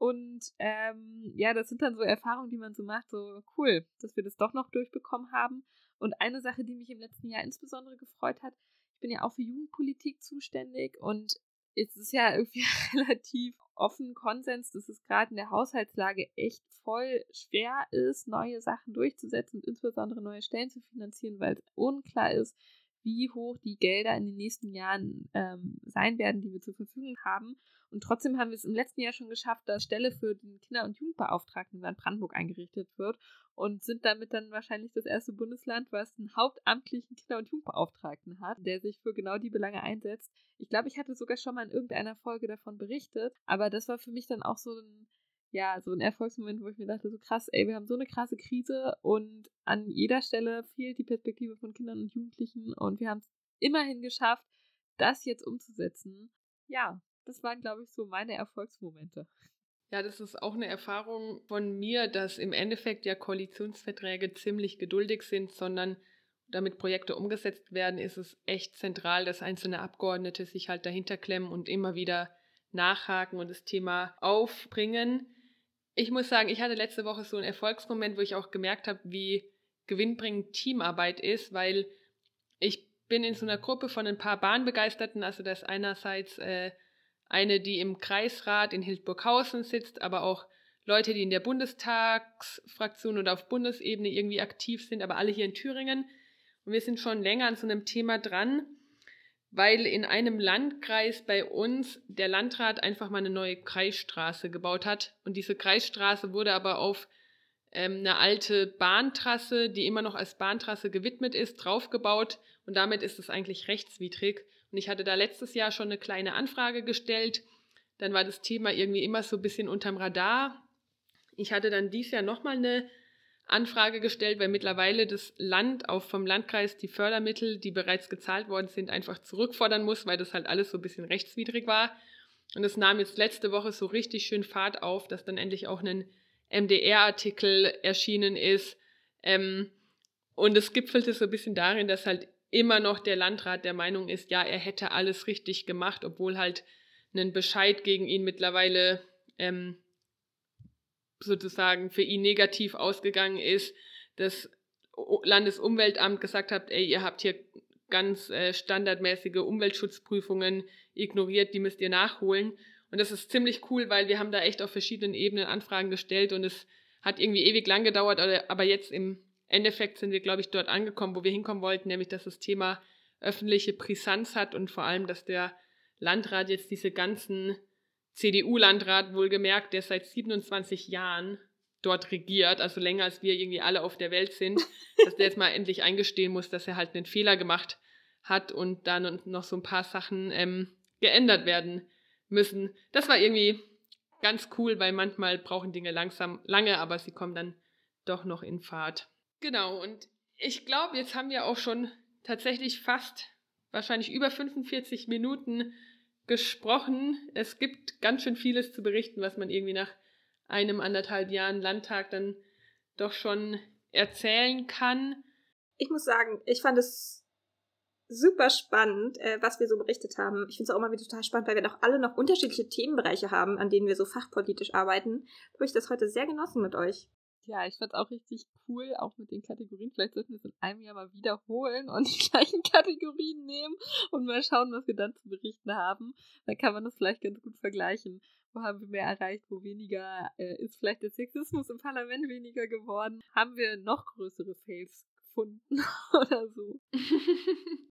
Und ähm, ja, das sind dann so Erfahrungen, die man so macht, so cool, dass wir das doch noch durchbekommen haben. Und eine Sache, die mich im letzten Jahr insbesondere gefreut hat, ich bin ja auch für Jugendpolitik zuständig und es ist ja irgendwie relativ offen Konsens, dass es gerade in der Haushaltslage echt voll schwer ist, neue Sachen durchzusetzen und insbesondere neue Stellen zu finanzieren, weil es unklar ist, wie hoch die Gelder in den nächsten Jahren ähm, sein werden, die wir zur Verfügung haben. Und trotzdem haben wir es im letzten Jahr schon geschafft, dass Stelle für den Kinder- und Jugendbeauftragten in Brandenburg eingerichtet wird und sind damit dann wahrscheinlich das erste Bundesland, was einen hauptamtlichen Kinder- und Jugendbeauftragten hat, der sich für genau die Belange einsetzt. Ich glaube, ich hatte sogar schon mal in irgendeiner Folge davon berichtet, aber das war für mich dann auch so ein ja, so ein Erfolgsmoment, wo ich mir dachte, so krass, ey, wir haben so eine krasse Krise und an jeder Stelle fehlt die Perspektive von Kindern und Jugendlichen und wir haben es immerhin geschafft, das jetzt umzusetzen. Ja, das waren, glaube ich, so meine Erfolgsmomente. Ja, das ist auch eine Erfahrung von mir, dass im Endeffekt ja Koalitionsverträge ziemlich geduldig sind, sondern damit Projekte umgesetzt werden, ist es echt zentral, dass einzelne Abgeordnete sich halt dahinter klemmen und immer wieder nachhaken und das Thema aufbringen. Ich muss sagen, ich hatte letzte Woche so einen Erfolgsmoment, wo ich auch gemerkt habe, wie gewinnbringend Teamarbeit ist, weil ich bin in so einer Gruppe von ein paar Bahnbegeisterten, also das einerseits äh, eine, die im Kreisrat in Hildburghausen sitzt, aber auch Leute, die in der Bundestagsfraktion oder auf Bundesebene irgendwie aktiv sind, aber alle hier in Thüringen. Und wir sind schon länger an so einem Thema dran, weil in einem Landkreis bei uns der Landrat einfach mal eine neue Kreisstraße gebaut hat. Und diese Kreisstraße wurde aber auf ähm, eine alte Bahntrasse, die immer noch als Bahntrasse gewidmet ist, draufgebaut. Und damit ist es eigentlich rechtswidrig. Und ich hatte da letztes Jahr schon eine kleine Anfrage gestellt. Dann war das Thema irgendwie immer so ein bisschen unterm Radar. Ich hatte dann dieses Jahr nochmal eine Anfrage gestellt, weil mittlerweile das Land auch vom Landkreis die Fördermittel, die bereits gezahlt worden sind, einfach zurückfordern muss, weil das halt alles so ein bisschen rechtswidrig war. Und es nahm jetzt letzte Woche so richtig schön Fahrt auf, dass dann endlich auch ein MDR-Artikel erschienen ist. Ähm, und es gipfelte so ein bisschen darin, dass halt immer noch der Landrat der Meinung ist, ja, er hätte alles richtig gemacht, obwohl halt ein Bescheid gegen ihn mittlerweile ähm, sozusagen für ihn negativ ausgegangen ist, das Landesumweltamt gesagt hat, ey, ihr habt hier ganz äh, standardmäßige Umweltschutzprüfungen ignoriert, die müsst ihr nachholen. Und das ist ziemlich cool, weil wir haben da echt auf verschiedenen Ebenen Anfragen gestellt und es hat irgendwie ewig lang gedauert, aber jetzt im Endeffekt sind wir, glaube ich, dort angekommen, wo wir hinkommen wollten, nämlich dass das Thema öffentliche Brisanz hat und vor allem, dass der Landrat jetzt diese ganzen CDU-Landrat wohlgemerkt, der seit 27 Jahren dort regiert, also länger als wir irgendwie alle auf der Welt sind, dass der jetzt mal endlich eingestehen muss, dass er halt einen Fehler gemacht hat und dann noch so ein paar Sachen ähm, geändert werden müssen. Das war irgendwie ganz cool, weil manchmal brauchen Dinge langsam lange, aber sie kommen dann doch noch in Fahrt. Genau, und ich glaube, jetzt haben wir auch schon tatsächlich fast wahrscheinlich über 45 Minuten gesprochen. Es gibt ganz schön vieles zu berichten, was man irgendwie nach einem anderthalb Jahren Landtag dann doch schon erzählen kann. Ich muss sagen, ich fand es super spannend, äh, was wir so berichtet haben. Ich finde es auch immer wieder total spannend, weil wir doch alle noch unterschiedliche Themenbereiche haben, an denen wir so fachpolitisch arbeiten. Habe ich das heute sehr genossen mit euch. Ja, ich fand auch richtig cool, auch mit den Kategorien. Vielleicht sollten wir es in einem Jahr mal wiederholen und die gleichen Kategorien nehmen und mal schauen, was wir dann zu berichten haben. Dann kann man das vielleicht ganz gut vergleichen. Wo haben wir mehr erreicht, wo weniger äh, ist vielleicht der Sexismus im Parlament weniger geworden? Haben wir noch größere Fails gefunden oder so?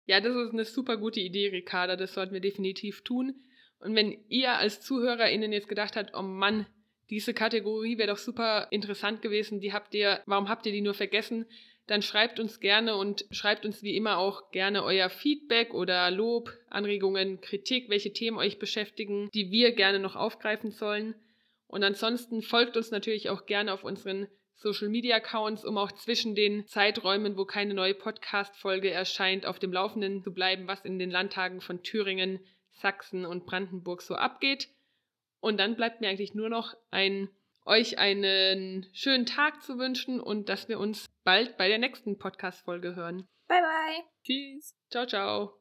Ja, das ist eine super gute Idee, Ricarda. Das sollten wir definitiv tun. Und wenn ihr als ZuhörerInnen jetzt gedacht habt, oh Mann, diese Kategorie wäre doch super interessant gewesen, die habt ihr, warum habt ihr die nur vergessen? Dann schreibt uns gerne und schreibt uns wie immer auch gerne euer Feedback oder Lob, Anregungen, Kritik, welche Themen euch beschäftigen, die wir gerne noch aufgreifen sollen. Und ansonsten folgt uns natürlich auch gerne auf unseren Social Media Accounts, um auch zwischen den Zeiträumen, wo keine neue Podcast-Folge erscheint, auf dem Laufenden zu bleiben, was in den Landtagen von Thüringen, Sachsen und Brandenburg so abgeht. Und dann bleibt mir eigentlich nur noch ein, euch einen schönen Tag zu wünschen und dass wir uns bald bei der nächsten Podcast-Folge hören. Bye, bye. Tschüss. Ciao, ciao.